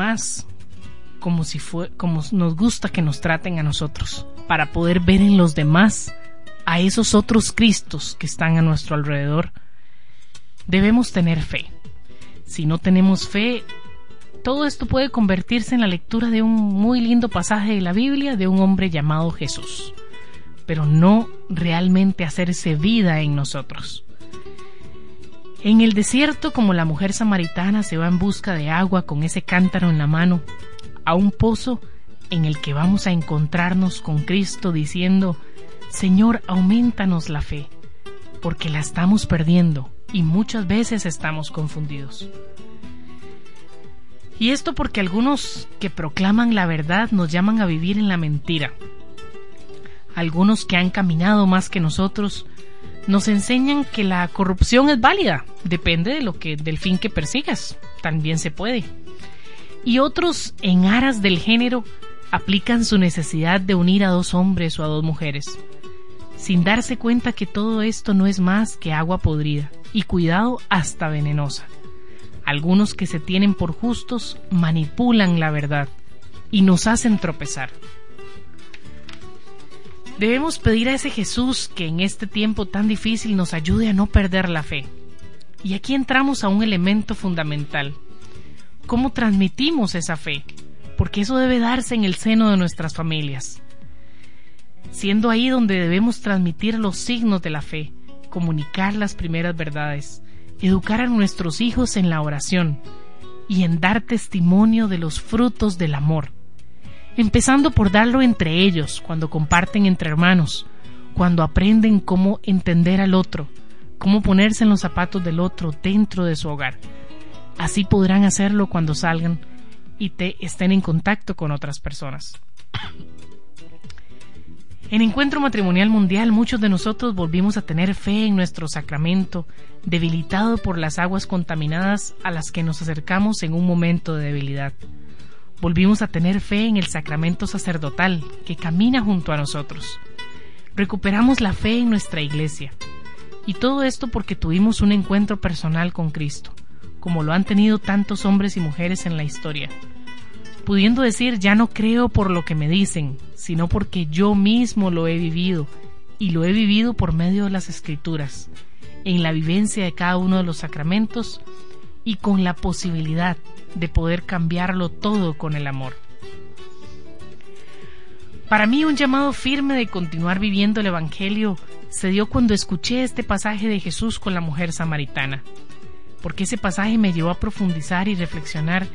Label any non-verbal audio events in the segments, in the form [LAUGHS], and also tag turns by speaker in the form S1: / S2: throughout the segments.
S1: demás como si fue como nos gusta que nos traten a nosotros, para poder ver en los demás a esos otros Cristos que están a nuestro alrededor. Debemos tener fe. Si no tenemos fe, todo esto puede convertirse en la lectura de un muy lindo pasaje de la Biblia de un hombre llamado Jesús, pero no realmente hacerse vida en nosotros. En el desierto, como la mujer samaritana se va en busca de agua con ese cántaro en la mano, a un pozo en el que vamos a encontrarnos con Cristo diciendo, Señor, aumentanos la fe, porque la estamos perdiendo y muchas veces estamos confundidos. Y esto porque algunos que proclaman la verdad nos llaman a vivir en la mentira. Algunos que han caminado más que nosotros nos enseñan que la corrupción es válida, depende de lo que del fin que persigas, también se puede. Y otros en aras del género aplican su necesidad de unir a dos hombres o a dos mujeres, sin darse cuenta que todo esto no es más que agua podrida y cuidado hasta venenosa. Algunos que se tienen por justos manipulan la verdad y nos hacen tropezar. Debemos pedir a ese Jesús que en este tiempo tan difícil nos ayude a no perder la fe. Y aquí entramos a un elemento fundamental. ¿Cómo transmitimos esa fe? Porque eso debe darse en el seno de nuestras familias. Siendo ahí donde debemos transmitir los signos de la fe, comunicar las primeras verdades, educar a nuestros hijos en la oración y en dar testimonio de los frutos del amor empezando por darlo entre ellos, cuando comparten entre hermanos, cuando aprenden cómo entender al otro, cómo ponerse en los zapatos del otro dentro de su hogar. Así podrán hacerlo cuando salgan y te estén en contacto con otras personas. En Encuentro Matrimonial Mundial muchos de nosotros volvimos a tener fe en nuestro sacramento, debilitado por las aguas contaminadas a las que nos acercamos en un momento de debilidad. Volvimos a tener fe en el sacramento sacerdotal que camina junto a nosotros. Recuperamos la fe en nuestra iglesia. Y todo esto porque tuvimos un encuentro personal con Cristo, como lo han tenido tantos hombres y mujeres en la historia. Pudiendo decir, ya no creo por lo que me dicen, sino porque yo mismo lo he vivido, y lo he vivido por medio de las escrituras, en la vivencia de cada uno de los sacramentos y con la posibilidad de poder cambiarlo todo con el amor. Para mí un llamado firme de continuar viviendo el Evangelio se dio cuando escuché este pasaje de Jesús con la mujer samaritana, porque ese pasaje me llevó a profundizar y reflexionar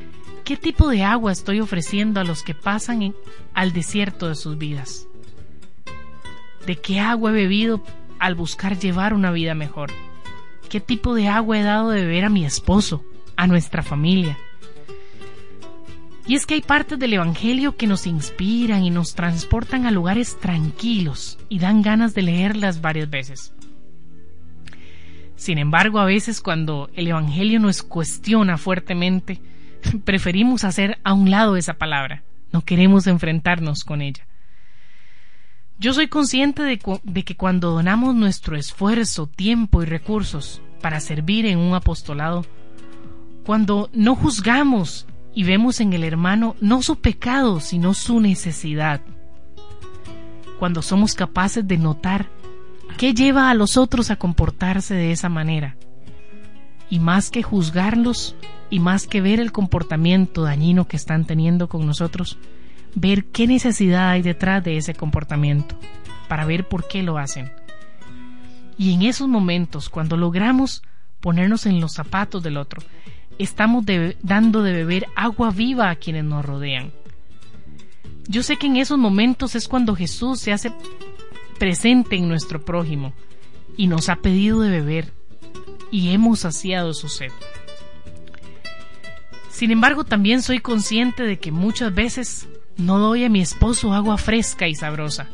S1: qué tipo de agua estoy ofreciendo a los que pasan al desierto de sus vidas. ¿De qué agua he bebido al buscar llevar una vida mejor? ¿Qué tipo de agua he dado de beber a mi esposo, a nuestra familia, y es que hay partes del Evangelio que nos inspiran y nos transportan a lugares tranquilos y dan ganas de leerlas varias veces. Sin embargo, a veces cuando el Evangelio nos cuestiona fuertemente, [LAUGHS] preferimos hacer a un lado esa palabra, no queremos enfrentarnos con ella. Yo soy consciente de, que cuando donamos nuestro esfuerzo, tiempo y recursos para servir en un apostolado, cuando no juzgamos y vemos en el hermano no su pecado, sino su necesidad. Cuando somos capaces de notar qué lleva a los otros a comportarse de esa manera. Y más que juzgarlos y más que ver el comportamiento dañino que están teniendo con nosotros, ver qué necesidad hay detrás de ese comportamiento, para ver por qué lo hacen. Y en esos momentos, cuando logramos ponernos en los zapatos del otro estamos dando de beber agua viva a quienes nos rodean. Yo sé que en esos momentos es cuando Jesús se hace presente en nuestro prójimo y nos ha pedido de beber y hemos saciado su sed. Sin embargo, también soy consciente de que muchas veces no doy a mi esposo agua fresca y sabrosa,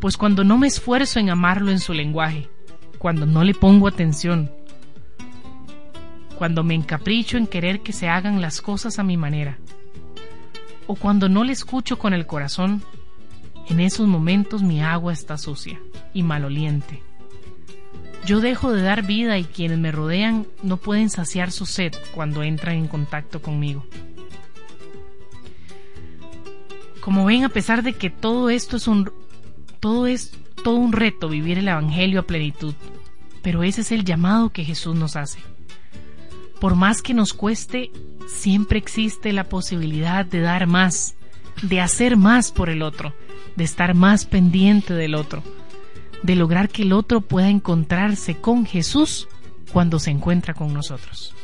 S1: pues cuando no me esfuerzo en amarlo en su lenguaje, cuando no le pongo atención, cuando me encapricho en querer que se hagan las cosas a mi manera, o cuando no le escucho con el corazón, en esos momentos mi agua está sucia y maloliente. Yo dejo de dar vida y quienes me rodean no pueden saciar su sed cuando entran en contacto conmigo. Como ven, a pesar de que todo esto es un todo es todo un reto vivir el evangelio a plenitud, pero ese es el llamado que Jesús nos hace. Por más que nos cueste, siempre existe la posibilidad de dar más, de hacer más por el otro, de estar más pendiente del otro, de lograr que el otro pueda encontrarse con Jesús cuando se encuentra con nosotros.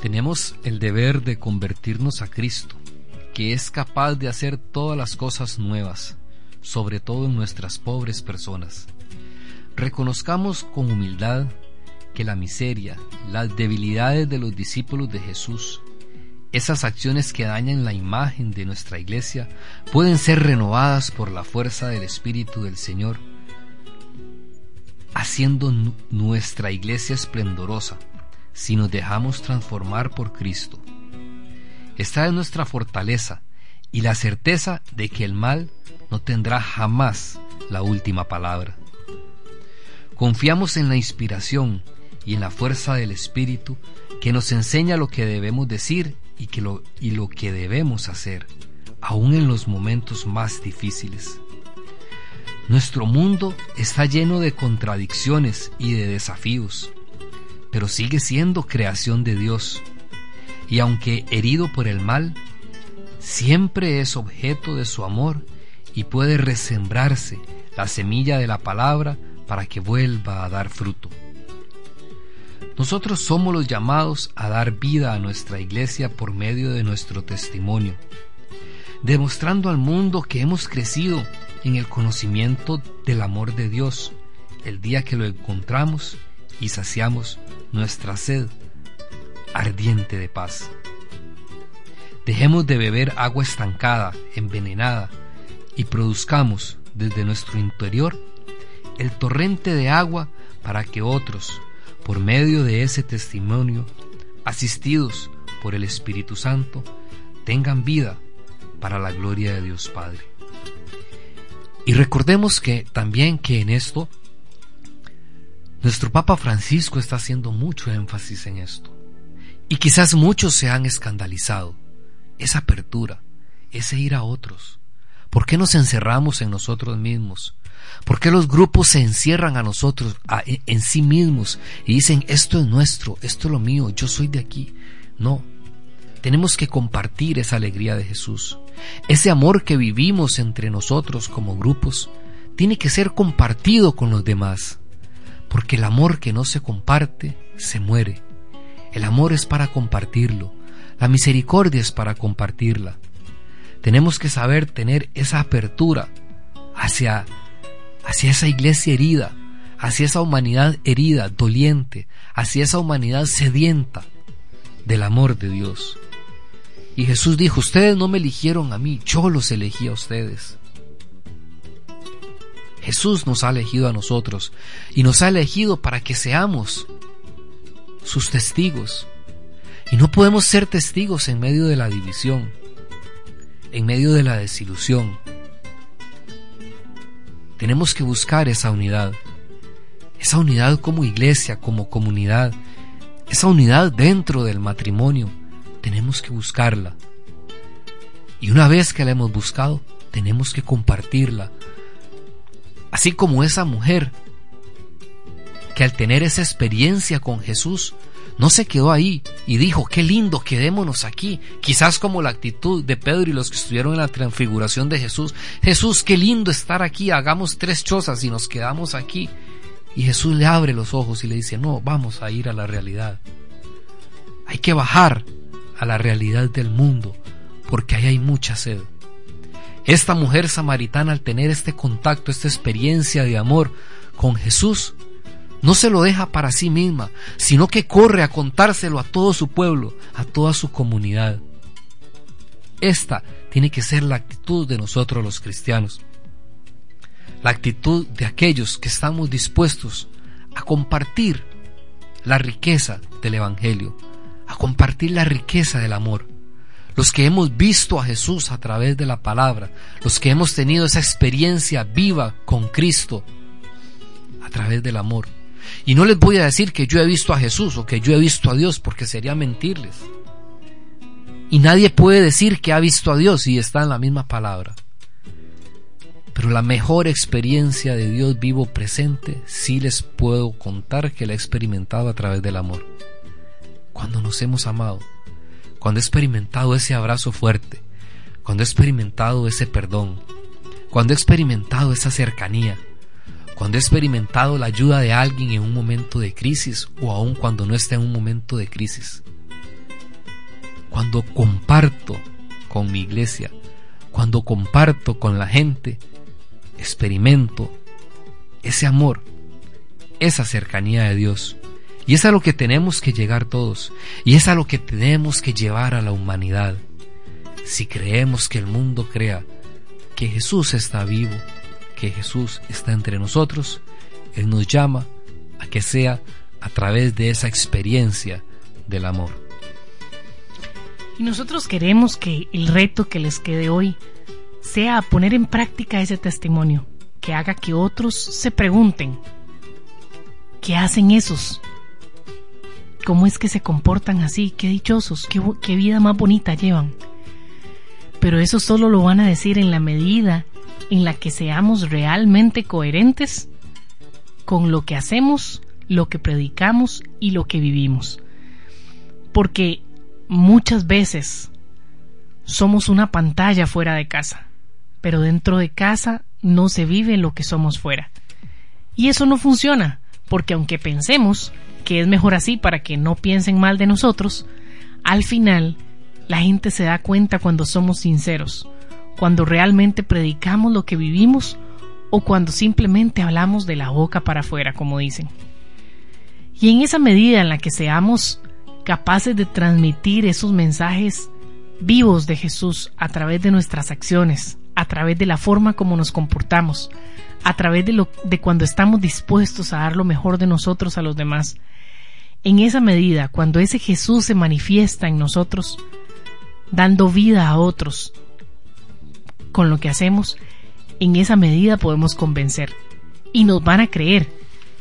S2: Tenemos el deber de convertirnos a Cristo, que es capaz de hacer todas las cosas nuevas, sobre todo en nuestras pobres personas. Reconozcamos con humildad que la miseria, las debilidades de los discípulos de Jesús, esas acciones que dañan la imagen de nuestra iglesia, pueden ser renovadas por la fuerza del Espíritu del Señor, haciendo nuestra iglesia esplendorosa si nos dejamos transformar por Cristo. Esta es nuestra fortaleza y la certeza de que el mal no tendrá jamás la última palabra. Confiamos en la inspiración y en la fuerza del Espíritu que nos enseña lo que debemos decir y, que lo, y lo que debemos hacer, aun en los momentos más difíciles. Nuestro mundo está lleno de contradicciones y de desafíos, pero sigue siendo creación de Dios, y aunque herido por el mal, siempre es objeto de su amor y puede resembrarse la semilla de la palabra para que vuelva a dar fruto. Nosotros somos los llamados a dar vida a nuestra iglesia por medio de nuestro testimonio, demostrando al mundo que hemos crecido en el conocimiento del amor de Dios el día que lo encontramos y saciamos nuestra sed ardiente de paz. Dejemos de beber agua estancada, envenenada, y produzcamos desde nuestro interior el torrente de agua para que otros, por medio de ese testimonio, asistidos por el Espíritu Santo, tengan vida para la gloria de Dios Padre. Y recordemos que también que en esto nuestro Papa Francisco está haciendo mucho énfasis en esto. Y quizás muchos se han escandalizado. Esa apertura, ese ir a otros. ¿Por qué nos encerramos en nosotros mismos? ¿Por qué los grupos se encierran a nosotros, en sí mismos, y dicen, esto es nuestro, esto es lo mío, yo soy de aquí? No, tenemos que compartir esa alegría de Jesús. Ese amor que vivimos entre nosotros como grupos tiene que ser compartido con los demás, porque el amor que no se comparte se muere. El amor es para compartirlo, la misericordia es para compartirla. Tenemos que saber tener esa apertura hacia hacia esa iglesia herida, hacia esa humanidad herida, doliente, hacia esa humanidad sedienta del amor de Dios. Y Jesús dijo, ustedes no me eligieron a mí, yo los elegí a ustedes. Jesús nos ha elegido a nosotros y nos ha elegido para que seamos sus testigos. Y no podemos ser testigos en medio de la división, en medio de la desilusión, tenemos que buscar esa unidad. Esa unidad como iglesia, como comunidad. Esa unidad dentro del matrimonio. Tenemos que buscarla. Y una vez que la hemos buscado, tenemos que compartirla. Así como esa mujer que al tener esa experiencia con Jesús, no se quedó ahí y dijo, qué lindo, quedémonos aquí. Quizás como la actitud de Pedro y los que estuvieron en la transfiguración de Jesús. Jesús, qué lindo estar aquí, hagamos tres chozas y nos quedamos aquí. Y Jesús le abre los ojos y le dice, no, vamos a ir a la realidad. Hay que bajar a la realidad del mundo, porque ahí hay mucha sed. Esta mujer samaritana al tener este contacto, esta experiencia de amor con Jesús, no se lo deja para sí misma, sino que corre a contárselo a todo su pueblo, a toda su comunidad. Esta tiene que ser la actitud de nosotros los cristianos, la actitud de aquellos que estamos dispuestos a compartir la riqueza del Evangelio, a compartir la riqueza del amor. Los que hemos visto a Jesús a través de la palabra, los que hemos tenido esa experiencia viva con Cristo a través del amor. Y no les voy a decir que yo he visto a Jesús o que yo he visto a Dios porque sería mentirles. Y nadie puede decir que ha visto a Dios y está en la misma palabra. Pero la mejor experiencia de Dios vivo presente sí les puedo contar que la he experimentado a través del amor. Cuando nos hemos amado, cuando he experimentado ese abrazo fuerte, cuando he experimentado ese perdón, cuando he experimentado esa cercanía, cuando he experimentado la ayuda de alguien en un momento de crisis o aun cuando no está en un momento de crisis. Cuando comparto con mi iglesia, cuando comparto con la gente, experimento ese amor, esa cercanía de Dios. Y es a lo que tenemos que llegar todos. Y es a lo que tenemos que llevar a la humanidad. Si creemos que el mundo crea que Jesús está vivo, que Jesús está entre nosotros, Él nos llama a que sea a través de esa experiencia del amor.
S1: Y nosotros queremos que el reto que les quede hoy sea poner en práctica ese testimonio, que haga que otros se pregunten, ¿qué hacen esos? ¿Cómo es que se comportan así? Qué dichosos, qué, vida más bonita llevan. Pero eso solo lo van a decir en la medida en la que seamos realmente coherentes con lo que hacemos, lo que predicamos y lo que vivimos. Porque muchas veces somos una pantalla fuera de casa pero dentro de casa no se vive lo que somos fuera. Y eso no funciona, porque aunque pensemos que es mejor así para que no piensen mal de nosotros, al final la gente se da cuenta cuando somos sinceros, cuando realmente predicamos lo que vivimos o cuando simplemente hablamos de la boca para afuera, como dicen. Y en esa medida en la que seamos capaces de transmitir esos mensajes vivos de Jesús a través de nuestras acciones, a través de la forma como nos comportamos, a través de, lo, de cuando estamos dispuestos a dar lo mejor de nosotros a los demás. En esa medida, cuando ese Jesús se manifiesta en nosotros, dando vida a otros con lo que hacemos, en esa medida podemos convencer y nos van a creer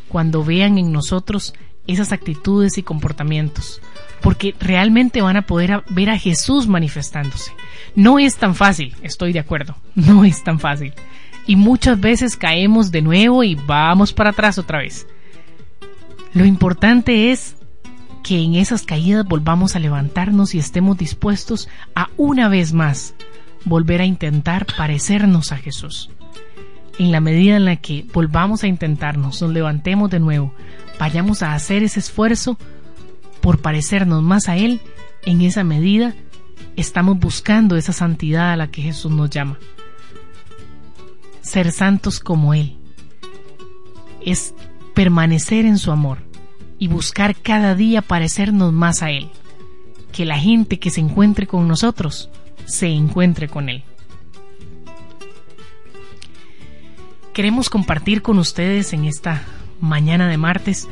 S1: cuando vean en nosotros esas actitudes y comportamientos, porque realmente van a poder ver a Jesús manifestándose. No es tan fácil, estoy de acuerdo, [LAUGHS] no es tan fácil. Y muchas veces caemos de nuevo y vamos para atrás otra vez. Lo importante es que en esas caídas volvamos a levantarnos y estemos dispuestos a una vez más volver a intentar parecernos a Jesús. En la medida en la que volvamos a intentarnos, nos levantemos de nuevo, vayamos a hacer ese esfuerzo por parecernos más a Él, en esa medida estamos buscando esa santidad a la que Jesús nos llama. Ser santos como Él es permanecer en su amor y buscar cada día parecernos más a Él. Que la gente que se encuentre con nosotros se encuentre con Él. Queremos compartir con ustedes en esta mañana de martes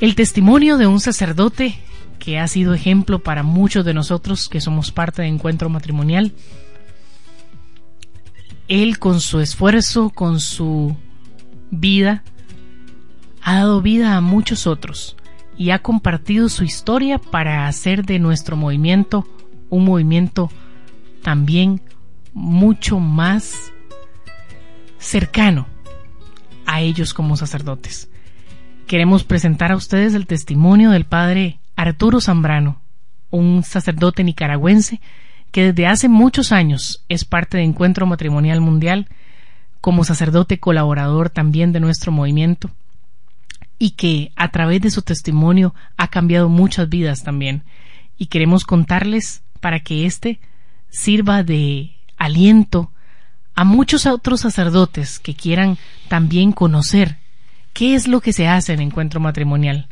S1: el testimonio de un sacerdote que ha sido ejemplo para muchos de nosotros que somos parte de Encuentro Matrimonial. Él con su esfuerzo, con su vida, ha dado vida a muchos otros y ha compartido su historia para hacer de nuestro movimiento un movimiento también mucho más cercano a ellos como sacerdotes. Queremos presentar a ustedes el testimonio del padre Arturo Zambrano, un sacerdote nicaragüense que desde hace muchos años es parte de Encuentro Matrimonial Mundial, como sacerdote colaborador también de nuestro movimiento, y que a través de su testimonio ha cambiado muchas vidas también. Y queremos contarles para que éste sirva de aliento a muchos otros sacerdotes que quieran también conocer qué es lo que se hace en encuentro matrimonial,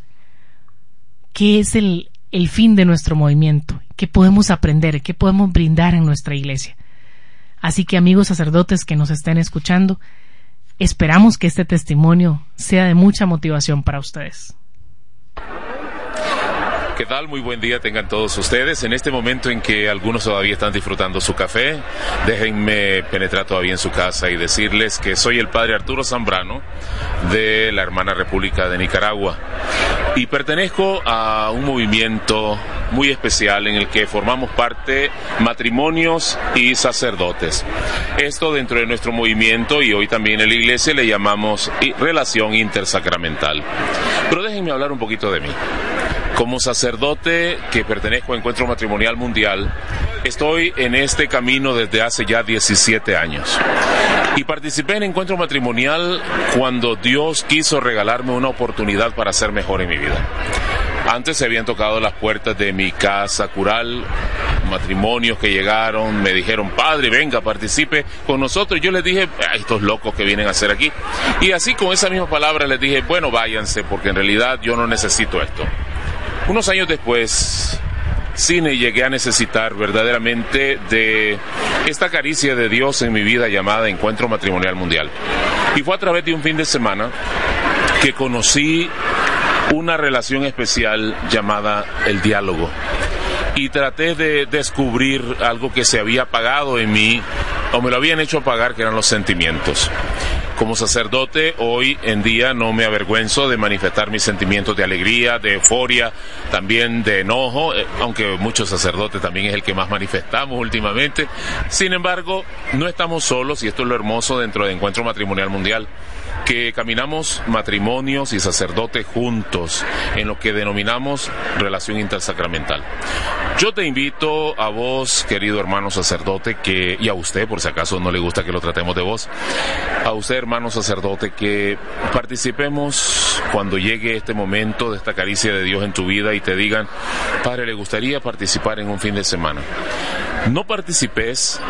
S1: qué es el, el fin de nuestro movimiento, qué podemos aprender, qué podemos brindar en nuestra iglesia. Así que amigos sacerdotes que nos estén escuchando, esperamos que este testimonio sea de mucha motivación para ustedes.
S3: ¿Qué tal? Muy buen día tengan todos ustedes. En este momento en que algunos todavía están disfrutando su café, déjenme penetrar todavía en su casa y decirles que soy el padre Arturo Zambrano de la hermana República de Nicaragua y pertenezco a un movimiento muy especial en el que formamos parte matrimonios y sacerdotes. Esto dentro de nuestro movimiento y hoy también en la iglesia le llamamos relación intersacramental. Pero déjenme hablar un poquito de mí. Como sacerdote que pertenezco a Encuentro Matrimonial Mundial, estoy en este camino desde hace ya 17 años. Y participé en Encuentro Matrimonial cuando Dios quiso regalarme una oportunidad para ser mejor en mi vida. Antes se habían tocado las puertas de mi casa cural, matrimonios que llegaron, me dijeron, padre, venga, participe con nosotros. Yo les dije, estos locos que vienen a hacer aquí. Y así con esa misma palabra les dije, bueno, váyanse, porque en realidad yo no necesito esto. Unos años después, cine llegué a necesitar verdaderamente de esta caricia de Dios en mi vida llamada Encuentro Matrimonial Mundial. Y fue a través de un fin de semana que conocí una relación especial llamada el diálogo. Y traté de descubrir algo que se había apagado en mí o me lo habían hecho apagar, que eran los sentimientos. Como sacerdote, hoy en día no me avergüenzo de manifestar mis sentimientos de alegría, de euforia, también de enojo, eh, aunque muchos sacerdotes también es el que más manifestamos últimamente. Sin embargo, no estamos solos y esto es lo hermoso dentro del Encuentro Matrimonial Mundial que caminamos matrimonios y sacerdotes juntos en lo que denominamos relación intersacramental. Yo te invito a vos, querido hermano sacerdote, que, y a usted, por si acaso no le gusta que lo tratemos de vos, a usted, hermano sacerdote, que participemos cuando llegue este momento de esta caricia de Dios en tu vida y te digan, Padre, le gustaría participar en un fin de semana. No participes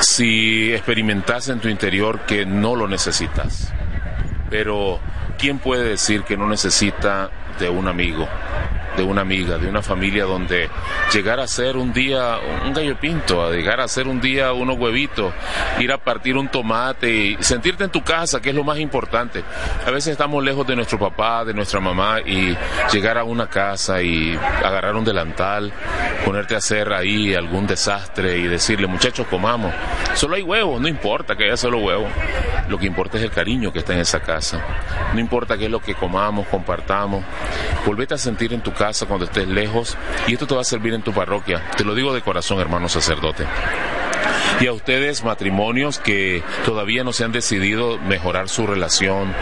S3: si experimentas en tu interior que no lo necesitas. Pero, ¿quién puede decir que no necesita de un amigo? De una amiga, de una familia donde llegar a ser un día un gallo pinto, a llegar a ser un día unos huevitos, ir a partir un tomate y sentirte en tu casa, que es lo más importante. A veces estamos lejos de nuestro papá, de nuestra mamá y llegar a una casa y agarrar un delantal, ponerte a hacer ahí algún desastre y decirle, muchachos, comamos. Solo hay huevos, no importa que haya solo huevos. Lo que importa es el cariño que está en esa casa. No importa qué es lo que comamos, compartamos. Volvete a sentir en tu casa cuando estés lejos y esto te va a servir en tu parroquia. Te lo digo de corazón, hermano sacerdote. Y a ustedes, matrimonios que todavía no se han decidido mejorar su relación,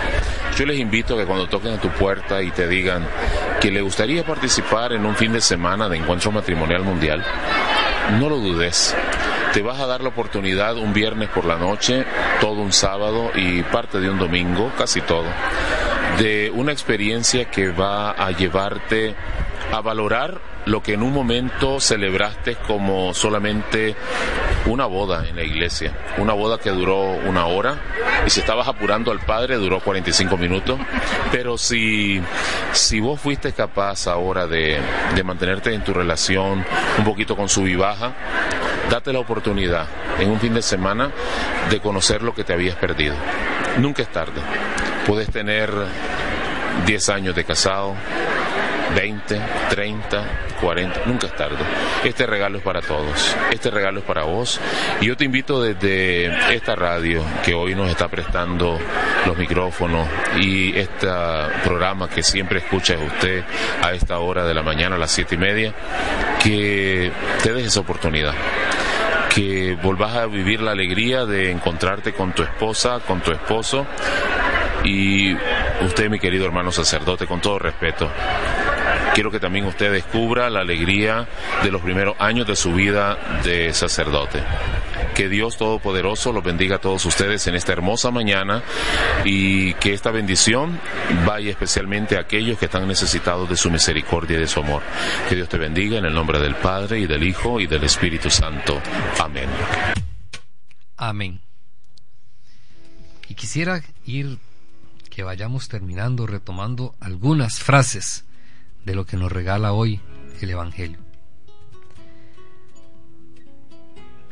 S3: yo les invito a que cuando toquen a tu puerta y te digan que le gustaría participar en un fin de semana de encuentro matrimonial mundial, no lo dudes. Te vas a dar la oportunidad un viernes por la noche, todo un sábado y parte de un domingo, casi todo de una experiencia que va a llevarte a valorar lo que en un momento celebraste como solamente una boda en la iglesia, una boda que duró una hora. Y si estabas apurando al padre duró 45 minutos, pero si, si vos fuiste capaz ahora de, de mantenerte en tu relación un poquito con su vivaja, date la oportunidad en un fin de semana de conocer lo que te habías perdido. Nunca es tarde. Puedes tener 10 años de casado, 20, 30, 40, nunca es tarde. Este regalo es para todos, este regalo es para vos. Y yo te invito desde esta radio que hoy nos está prestando los micrófonos y este programa que siempre escucha usted a esta hora de la mañana, a las siete y media, que te des esa oportunidad que volvás a vivir la alegría de encontrarte con tu esposa, con tu esposo y usted, mi querido hermano sacerdote, con todo respeto, quiero que también usted descubra la alegría de los primeros años de su vida de sacerdote. Que Dios Todopoderoso los bendiga a todos ustedes en esta hermosa mañana y que esta bendición vaya especialmente a aquellos que están necesitados de su misericordia y de su amor. Que Dios te bendiga en el nombre del Padre y del Hijo y del Espíritu Santo. Amén.
S2: Amén. Y quisiera ir que vayamos terminando retomando algunas frases de lo que nos regala hoy el Evangelio.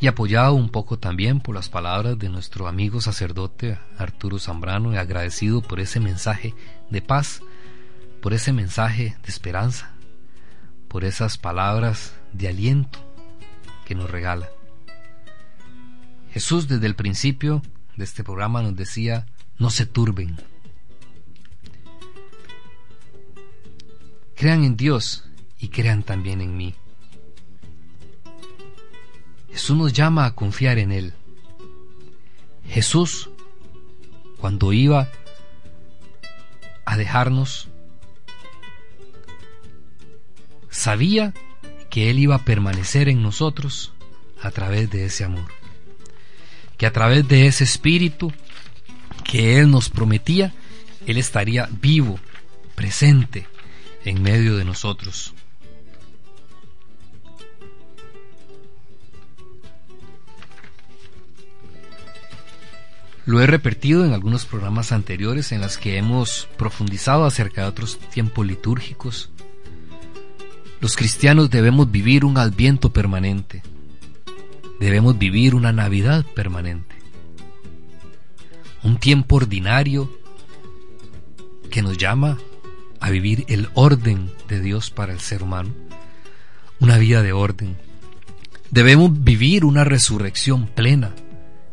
S2: Y apoyado un poco también por las palabras de nuestro amigo sacerdote Arturo Zambrano y agradecido por ese mensaje de paz, por ese mensaje de esperanza, por esas palabras de aliento que nos regala. Jesús desde el principio de este programa nos decía, no se turben, Crean en Dios y crean también en mí. Jesús nos llama a confiar en Él. Jesús, cuando iba a dejarnos, sabía que Él iba a permanecer en nosotros a través de ese amor. Que a través de ese espíritu que Él nos prometía, Él estaría vivo, presente en medio de nosotros. Lo he repetido en algunos programas anteriores en los que hemos profundizado acerca de otros tiempos litúrgicos. Los cristianos debemos vivir un adviento permanente. Debemos vivir una Navidad permanente. Un tiempo ordinario que nos llama a vivir el orden de Dios para el ser humano. Una vida de orden. Debemos vivir una resurrección plena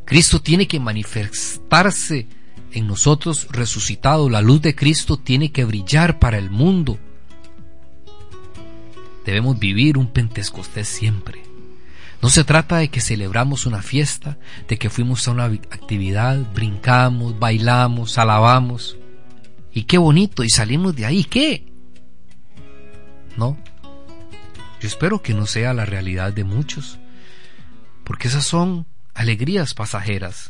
S2: Cristo tiene que manifestarse en nosotros resucitado. La luz de Cristo tiene que brillar para el mundo. Debemos vivir un Pentecostés siempre. No se trata de que celebramos una fiesta, de que fuimos a una actividad, brincamos, bailamos, alabamos. Y qué bonito, y salimos de ahí, ¿qué? No. Yo espero que no sea la realidad de muchos, porque esas son alegrías pasajeras.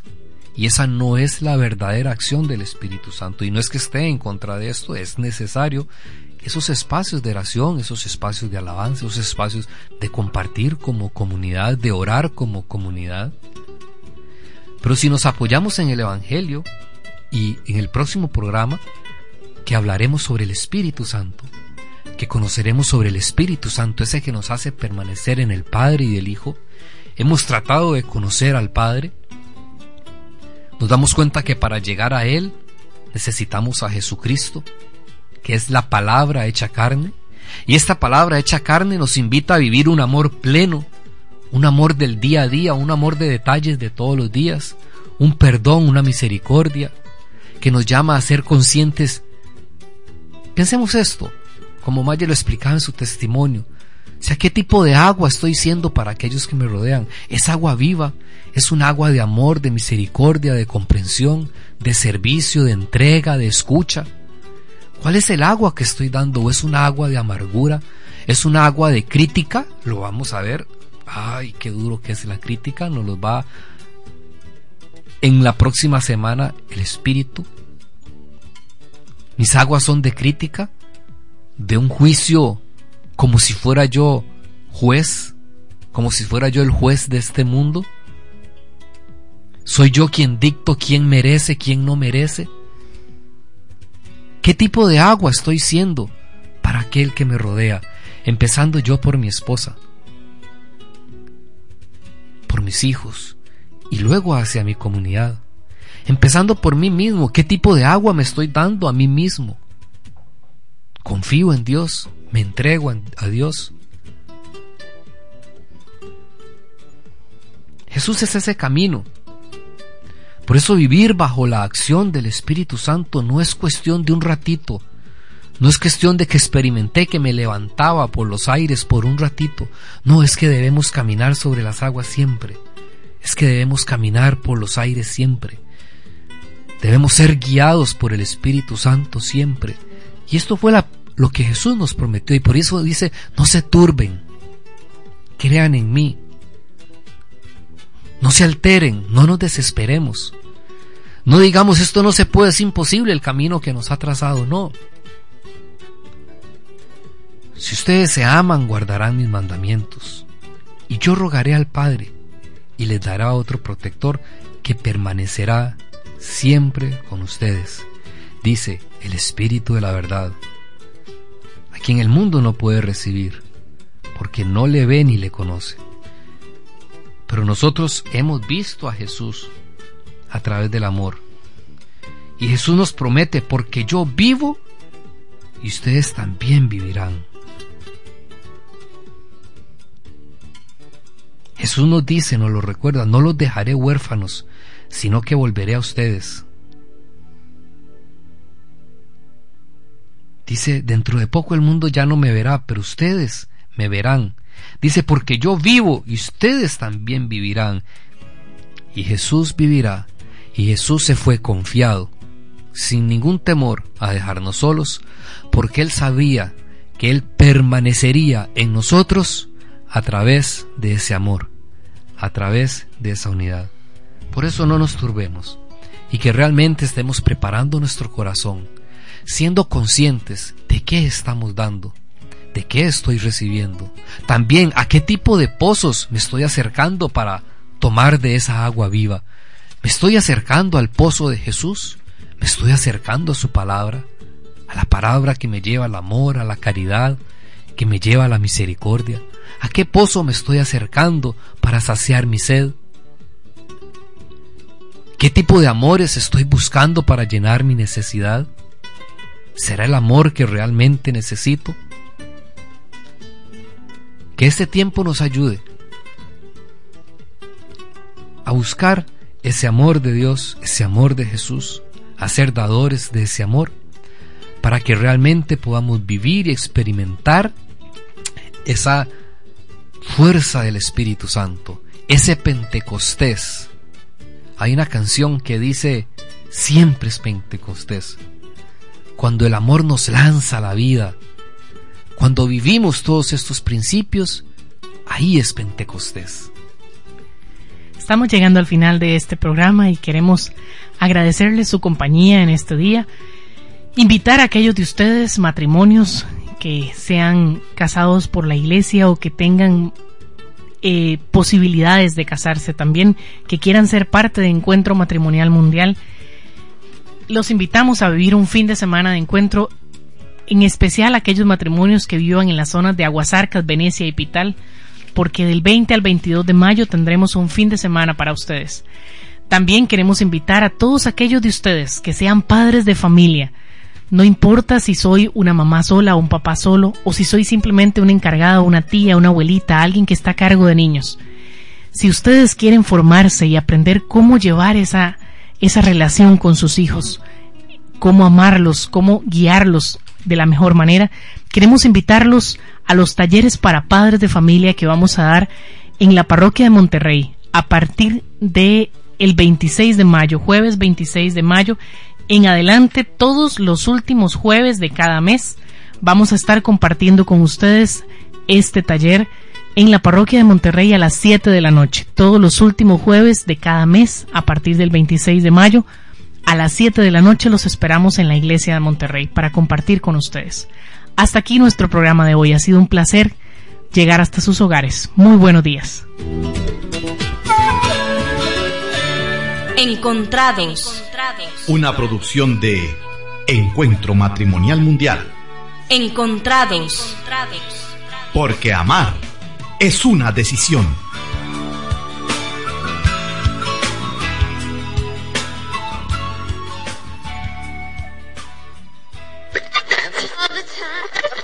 S2: Y esa no es la verdadera acción del Espíritu Santo. Y no es que esté en contra de esto, es necesario esos espacios de oración, esos espacios de alabanza, esos espacios de compartir como comunidad, de orar como comunidad. Pero si nos apoyamos en el Evangelio y en el próximo programa, que hablaremos sobre el Espíritu Santo, que conoceremos sobre el Espíritu Santo, ese que nos hace permanecer en el Padre y el Hijo, hemos tratado de conocer al Padre, nos damos cuenta que para llegar a Él necesitamos a Jesucristo, que es la palabra hecha carne, y esta palabra hecha carne nos invita a vivir un amor pleno, un amor del día a día, un amor de detalles de todos los días, un perdón, una misericordia, que nos llama a ser conscientes. Pensemos esto, como Maya lo explicaba en su testimonio, o sea, ¿qué tipo de agua estoy siendo para aquellos que me rodean? ¿Es agua viva? ¿Es un agua de amor, de misericordia, de comprensión, de servicio, de entrega, de escucha? ¿Cuál es el agua que estoy dando? ¿O es un agua de amargura? ¿Es un agua de crítica? Lo vamos a ver. Ay, qué duro que es la crítica. Nos lo va en la próxima semana el Espíritu. Mis aguas son de crítica, de un juicio como si fuera yo juez, como si fuera yo el juez de este mundo? ¿Soy yo quien dicto quién merece, quién no merece? ¿Qué tipo de agua estoy siendo para aquel que me rodea? Empezando yo por mi esposa, por mis hijos y luego hacia mi comunidad. Empezando por mí mismo, ¿qué tipo de agua me estoy dando a mí mismo? Confío en Dios, me entrego a Dios. Jesús es ese camino. Por eso vivir bajo la acción del Espíritu Santo no es cuestión de un ratito, no es cuestión de que experimenté que me levantaba por los aires por un ratito, no es que debemos caminar sobre las aguas siempre, es que debemos caminar por los aires siempre. Ser guiados por el Espíritu Santo siempre. Y esto fue la lo que Jesús nos prometió y por eso dice, no se turben, crean en mí, no se alteren, no nos desesperemos, no digamos esto no se puede, es imposible el camino que nos ha trazado, no. Si ustedes se aman, guardarán mis mandamientos, y yo rogaré al Padre, y les dará otro protector que permanecerá siempre con ustedes, dice el Espíritu de la verdad a quien el mundo no puede recibir, porque no le ve ni le conoce. Pero nosotros hemos visto a Jesús a través del amor. Y Jesús nos promete, porque yo vivo y ustedes también vivirán. Jesús nos dice, nos lo recuerda, no los dejaré huérfanos, sino que volveré a ustedes. Dice, dentro de poco el mundo ya no me verá, pero ustedes me verán. Dice, porque yo vivo y ustedes también vivirán. Y Jesús vivirá. Y Jesús se fue confiado, sin ningún temor, a dejarnos solos, porque Él sabía que Él permanecería en nosotros a través de ese amor, a través de esa unidad. Por eso no nos turbemos y que realmente estemos preparando nuestro corazón, siendo conscientes de qué estamos dando, de qué estoy recibiendo, también a qué tipo de pozos me estoy acercando para tomar de esa agua viva. ¿Me estoy acercando al pozo de Jesús? ¿Me estoy acercando a su palabra? A la palabra que me lleva al amor, a la caridad, que me lleva a la misericordia. ¿A qué pozo me estoy acercando para saciar mi sed? ¿Qué tipo de amores estoy buscando para llenar mi necesidad? ¿Será el amor que realmente necesito? Que este tiempo nos ayude a buscar ese amor de Dios, ese amor de Jesús, a ser dadores de ese amor, para que realmente podamos vivir y experimentar esa fuerza del Espíritu Santo, ese Pentecostés hay una canción que dice, siempre es Pentecostés. Cuando el amor nos lanza a la vida, cuando vivimos todos estos principios, ahí es Pentecostés.
S1: Estamos llegando al final de este programa y queremos agradecerle su compañía en este día. Invitar a aquellos de ustedes, matrimonios que sean casados por la iglesia o que tengan eh, posibilidades de casarse también, que quieran ser parte de Encuentro Matrimonial Mundial, los invitamos a vivir un fin de semana de encuentro, en especial aquellos matrimonios que vivan en las zonas de Aguasarcas, Venecia y Pital, porque del 20 al 22 de mayo tendremos un fin de semana para ustedes. También queremos invitar a todos aquellos de ustedes que sean padres de familia, no importa si soy una mamá sola o un papá solo, o si soy simplemente una encargada, una tía, una abuelita, alguien que está a cargo de niños. Si ustedes quieren formarse y aprender cómo llevar esa, esa relación con sus hijos, cómo amarlos, cómo guiarlos de la mejor manera, queremos invitarlos a los talleres para padres de familia que vamos a dar en la parroquia de Monterrey a partir de el 26 de mayo, jueves 26 de mayo, en adelante, todos los últimos jueves de cada mes, vamos a estar compartiendo con ustedes este taller en la parroquia de Monterrey a las 7 de la noche. Todos los últimos jueves de cada mes, a partir del 26 de mayo, a las 7 de la noche los esperamos en la iglesia de Monterrey para compartir con ustedes. Hasta aquí nuestro programa de hoy. Ha sido un placer llegar hasta sus hogares. Muy buenos días.
S4: Encontrados.
S5: Una producción de Encuentro Matrimonial Mundial.
S4: Encontrados.
S5: Porque amar es una decisión.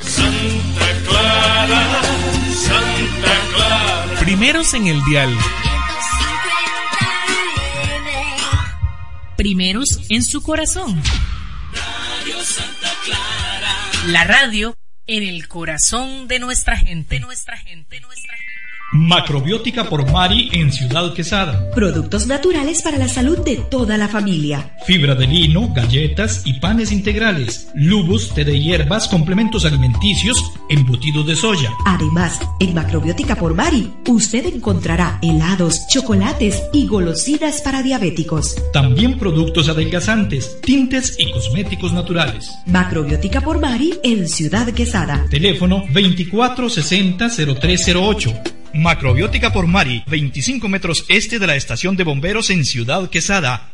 S6: Santa Clara, Santa Clara.
S7: Primeros en el dial.
S8: Primeros en su corazón. La radio en el corazón de nuestra gente. nuestra gente, nuestra gente.
S9: Macrobiótica por Mari en Ciudad Quesada.
S10: Productos naturales para la salud de toda la familia.
S9: Fibra de lino, galletas y panes integrales. Lubus, té de hierbas, complementos alimenticios, embutidos de soya.
S10: Además, en Macrobiótica por Mari, usted encontrará helados, chocolates y golosinas para diabéticos.
S9: También productos adelgazantes, tintes y cosméticos naturales.
S10: Macrobiótica por Mari en Ciudad Quesada.
S9: Teléfono 2460-0308. Macrobiótica por Mari, 25 metros este de la estación de bomberos en Ciudad Quesada.